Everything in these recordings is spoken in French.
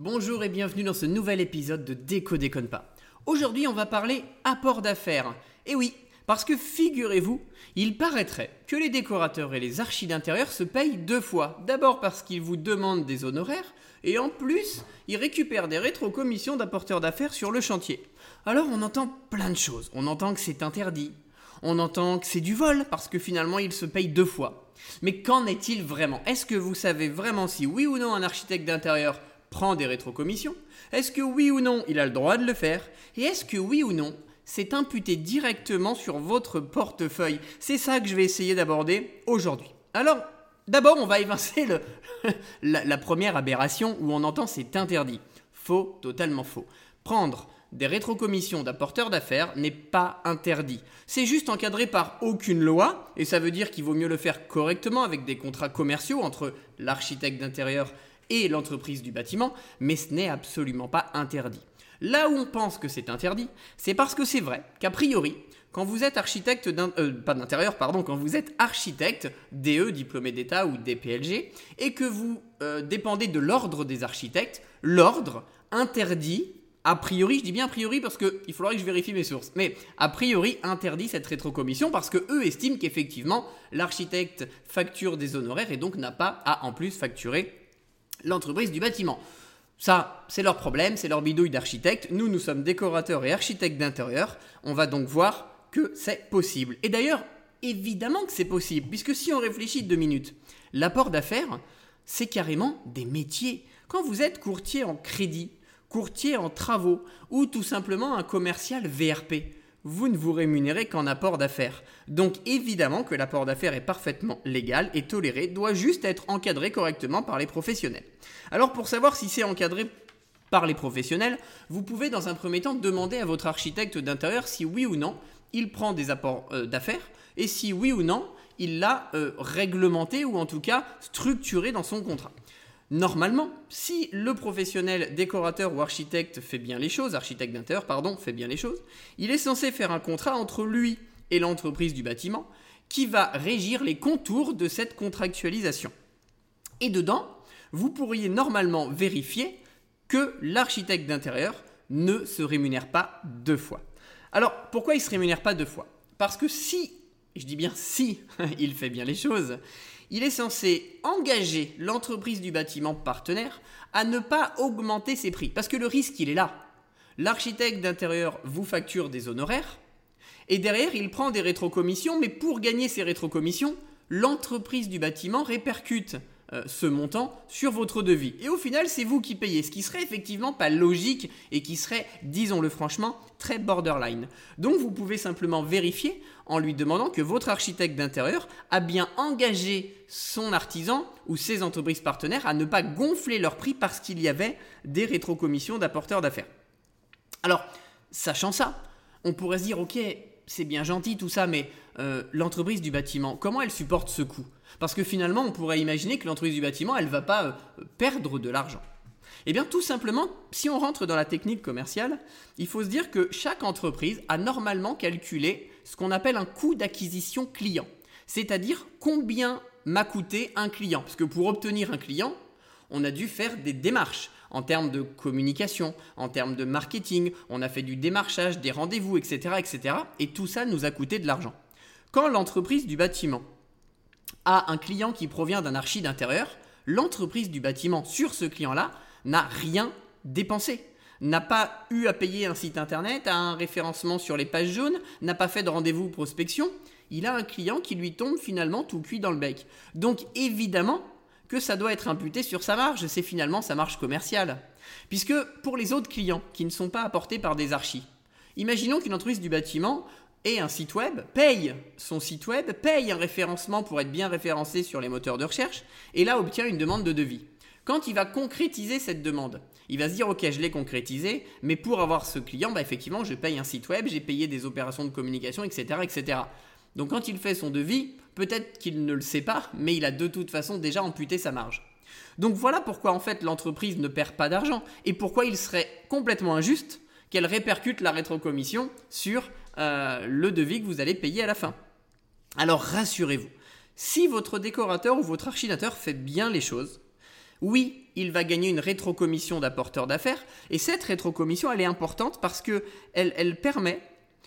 Bonjour et bienvenue dans ce nouvel épisode de Déco déconne pas. Aujourd'hui, on va parler apport d'affaires. Et oui, parce que figurez-vous, il paraîtrait que les décorateurs et les archis d'intérieur se payent deux fois. D'abord parce qu'ils vous demandent des honoraires, et en plus, ils récupèrent des rétrocommissions d'apporteurs d'affaires sur le chantier. Alors on entend plein de choses. On entend que c'est interdit. On entend que c'est du vol, parce que finalement, ils se payent deux fois. Mais qu'en est-il vraiment? Est-ce que vous savez vraiment si oui ou non un architecte d'intérieur prend des rétrocommissions Est-ce que oui ou non il a le droit de le faire? Et est-ce que oui ou non c'est imputé directement sur votre portefeuille? C'est ça que je vais essayer d'aborder aujourd'hui. Alors, d'abord, on va évincer la, la première aberration où on entend c'est interdit. Faux, totalement faux. Prendre des rétrocommissions d'apporteurs d'affaires n'est pas interdit. C'est juste encadré par aucune loi, et ça veut dire qu'il vaut mieux le faire correctement avec des contrats commerciaux entre l'architecte d'intérieur et l'entreprise du bâtiment, mais ce n'est absolument pas interdit. Là où on pense que c'est interdit, c'est parce que c'est vrai qu'a priori, quand vous êtes architecte euh, pas d'intérieur, pardon, quand vous êtes architecte, DE, diplômé d'État ou DPLG, et que vous euh, dépendez de l'ordre des architectes, l'ordre interdit, a priori, je dis bien a priori parce qu'il faudrait que je vérifie mes sources, mais a priori interdit cette rétrocommission parce que eux estiment qu'effectivement l'architecte facture des honoraires et donc n'a pas à en plus facturer l'entreprise du bâtiment. Ça, c'est leur problème, c'est leur bidouille d'architecte. Nous, nous sommes décorateurs et architectes d'intérieur. On va donc voir que c'est possible. Et d'ailleurs, évidemment que c'est possible, puisque si on réfléchit deux minutes, l'apport d'affaires, c'est carrément des métiers. Quand vous êtes courtier en crédit, courtier en travaux, ou tout simplement un commercial VRP, vous ne vous rémunérez qu'en apport d'affaires. Donc évidemment que l'apport d'affaires est parfaitement légal et toléré, doit juste être encadré correctement par les professionnels. Alors pour savoir si c'est encadré par les professionnels, vous pouvez dans un premier temps demander à votre architecte d'intérieur si oui ou non il prend des apports euh, d'affaires et si oui ou non il l'a euh, réglementé ou en tout cas structuré dans son contrat. Normalement, si le professionnel décorateur ou architecte fait bien les choses, architecte d'intérieur, fait bien les choses, il est censé faire un contrat entre lui et l'entreprise du bâtiment qui va régir les contours de cette contractualisation. Et dedans, vous pourriez normalement vérifier que l'architecte d'intérieur ne se rémunère pas deux fois. Alors, pourquoi il ne se rémunère pas deux fois? Parce que si, je dis bien si, il fait bien les choses, il est censé engager l'entreprise du bâtiment partenaire à ne pas augmenter ses prix. Parce que le risque, il est là. L'architecte d'intérieur vous facture des honoraires, et derrière, il prend des rétrocommissions, mais pour gagner ces rétrocommissions, l'entreprise du bâtiment répercute euh, ce montant sur votre devis. Et au final, c'est vous qui payez, ce qui serait effectivement pas logique et qui serait, disons-le franchement, très borderline. Donc vous pouvez simplement vérifier en lui demandant que votre architecte d'intérieur a bien engagé son artisan ou ses entreprises partenaires à ne pas gonfler leur prix parce qu'il y avait des rétrocommissions d'apporteurs d'affaires. Alors, sachant ça, on pourrait se dire, ok, c'est bien gentil tout ça, mais euh, l'entreprise du bâtiment, comment elle supporte ce coût? Parce que finalement, on pourrait imaginer que l'entreprise du bâtiment, elle ne va pas euh, perdre de l'argent. Eh bien, tout simplement, si on rentre dans la technique commerciale, il faut se dire que chaque entreprise a normalement calculé ce qu'on appelle un coût d'acquisition client. C'est-à-dire combien m'a coûté un client. Parce que pour obtenir un client, on a dû faire des démarches en termes de communication, en termes de marketing, on a fait du démarchage, des rendez-vous, etc., etc. Et tout ça nous a coûté de l'argent. Quand l'entreprise du bâtiment a un client qui provient d'un archi d'intérieur, l'entreprise du bâtiment sur ce client-là n'a rien dépensé n'a pas eu à payer un site internet, a un référencement sur les pages jaunes, n'a pas fait de rendez-vous prospection, il a un client qui lui tombe finalement tout cuit dans le bec. Donc évidemment, que ça doit être imputé sur sa marge, c'est finalement sa marge commerciale. Puisque pour les autres clients qui ne sont pas apportés par des archis, imaginons qu'une entreprise du bâtiment ait un site web, paye son site web, paye un référencement pour être bien référencé sur les moteurs de recherche, et là obtient une demande de devis. Quand il va concrétiser cette demande, il va se dire ok je l'ai concrétisé, mais pour avoir ce client, bah, effectivement je paye un site web, j'ai payé des opérations de communication, etc. etc. Donc quand il fait son devis, peut-être qu'il ne le sait pas, mais il a de toute façon déjà amputé sa marge. Donc voilà pourquoi en fait l'entreprise ne perd pas d'argent et pourquoi il serait complètement injuste qu'elle répercute la rétrocommission sur euh, le devis que vous allez payer à la fin. Alors rassurez-vous, si votre décorateur ou votre archinateur fait bien les choses, oui, il va gagner une rétrocommission d'apporteur d'affaires. Et cette rétrocommission, elle est importante parce que elle, permet,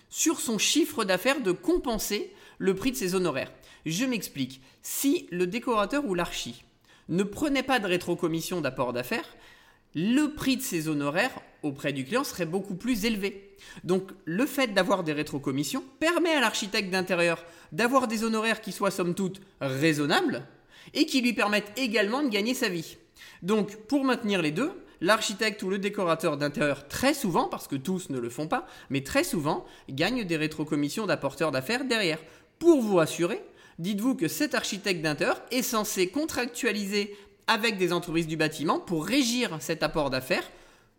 sur son chiffre d'affaires, de compenser le prix de ses honoraires. Je m'explique. Si le décorateur ou l'archi ne prenait pas de rétrocommission d'apport d'affaires, le prix de ses honoraires auprès du client serait beaucoup plus élevé. Donc le fait d'avoir des rétrocommissions permet à l'architecte d'intérieur d'avoir des honoraires qui soient somme toute raisonnables et qui lui permettent également de gagner sa vie. Donc pour maintenir les deux, l'architecte ou le décorateur d'intérieur très souvent, parce que tous ne le font pas, mais très souvent gagne des rétrocommissions d'apporteurs d'affaires derrière. Pour vous rassurer, dites-vous que cet architecte d'intérieur est censé contractualiser avec des entreprises du bâtiment pour régir cet apport d'affaires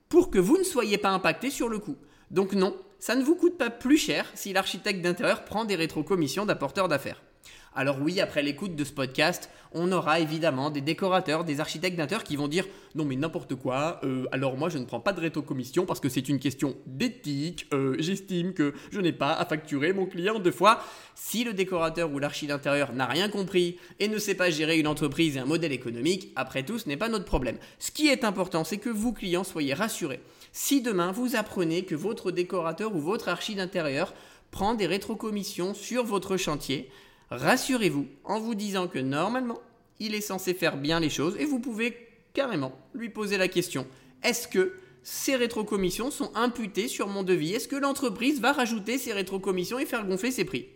pour que vous ne soyez pas impacté sur le coût. Donc non, ça ne vous coûte pas plus cher si l'architecte d'intérieur prend des rétrocommissions d'apporteurs d'affaires. Alors oui, après l'écoute de ce podcast, on aura évidemment des décorateurs, des architectes d'intérieur qui vont dire non mais n'importe quoi, euh, alors moi je ne prends pas de rétrocommission parce que c'est une question d'éthique, euh, j'estime que je n'ai pas à facturer mon client deux fois. Si le décorateur ou l'architecte d'intérieur n'a rien compris et ne sait pas gérer une entreprise et un modèle économique, après tout ce n'est pas notre problème. Ce qui est important, c'est que vous clients soyez rassurés. Si demain vous apprenez que votre décorateur ou votre archi d'intérieur prend des rétrocommissions sur votre chantier, rassurez-vous en vous disant que normalement, il est censé faire bien les choses et vous pouvez carrément lui poser la question est-ce que ces rétrocommissions sont imputées sur mon devis? Est-ce que l'entreprise va rajouter ces rétrocommissions et faire gonfler ses prix?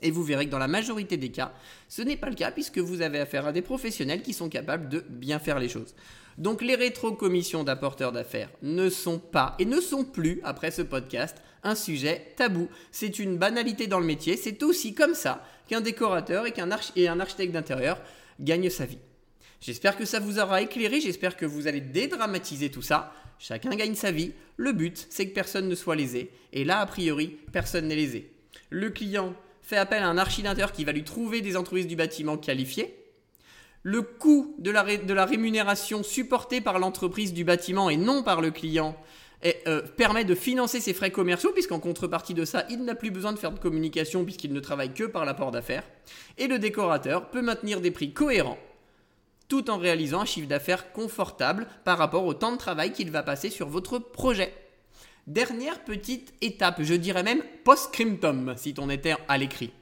Et vous verrez que dans la majorité des cas, ce n'est pas le cas puisque vous avez affaire à des professionnels qui sont capables de bien faire les choses. Donc les rétrocommissions d'apporteurs d'affaires ne sont pas et ne sont plus, après ce podcast, un sujet tabou. C'est une banalité dans le métier, c'est aussi comme ça qu'un décorateur et qu'un un architecte d'intérieur gagnent sa vie. J'espère que ça vous aura éclairé, j'espère que vous allez dédramatiser tout ça. Chacun gagne sa vie, le but c'est que personne ne soit lésé, et là a priori personne n'est lésé. Le client fait appel à un architecte qui va lui trouver des entreprises du bâtiment qualifiées, le coût de la, de la rémunération supporté par l'entreprise du bâtiment et non par le client euh, permet de financer ses frais commerciaux, puisqu'en contrepartie de ça, il n'a plus besoin de faire de communication puisqu'il ne travaille que par l'apport d'affaires. Et le décorateur peut maintenir des prix cohérents tout en réalisant un chiffre d'affaires confortable par rapport au temps de travail qu'il va passer sur votre projet. Dernière petite étape, je dirais même post-scriptum, si on était à l'écrit.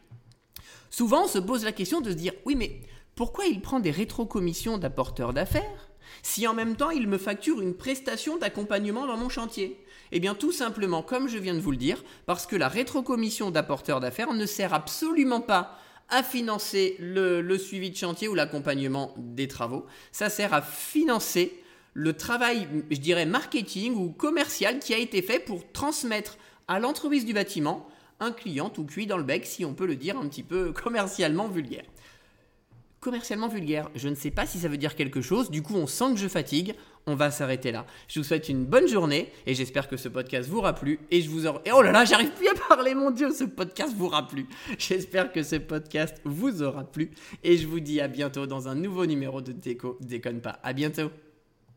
Souvent, on se pose la question de se dire, oui, mais pourquoi il prend des rétrocommissions d'apporteurs d'affaires? Si en même temps il me facture une prestation d'accompagnement dans mon chantier. Eh bien tout simplement, comme je viens de vous le dire, parce que la rétrocommission d'apporteur d'affaires ne sert absolument pas à financer le, suivi de chantier ou l'accompagnement des travaux, ça sert à financer le travail, je dirais, marketing ou commercial qui a été fait pour transmettre à l'entreprise du bâtiment un client tout cuit dans le bec, si on peut le dire un petit peu commercialement vulgaire commercialement vulgaire. Je ne sais pas si ça veut dire quelque chose. Du coup, on sent que je fatigue. On va s'arrêter là. Je vous souhaite une bonne journée et j'espère que ce podcast vous aura plu. Et je vous aurai... Et oh là là, j'arrive plus à parler, mon Dieu, ce podcast vous aura plu. J'espère que ce podcast vous aura plu. Et je vous dis à bientôt dans un nouveau numéro de Déco Déconne pas. À bientôt.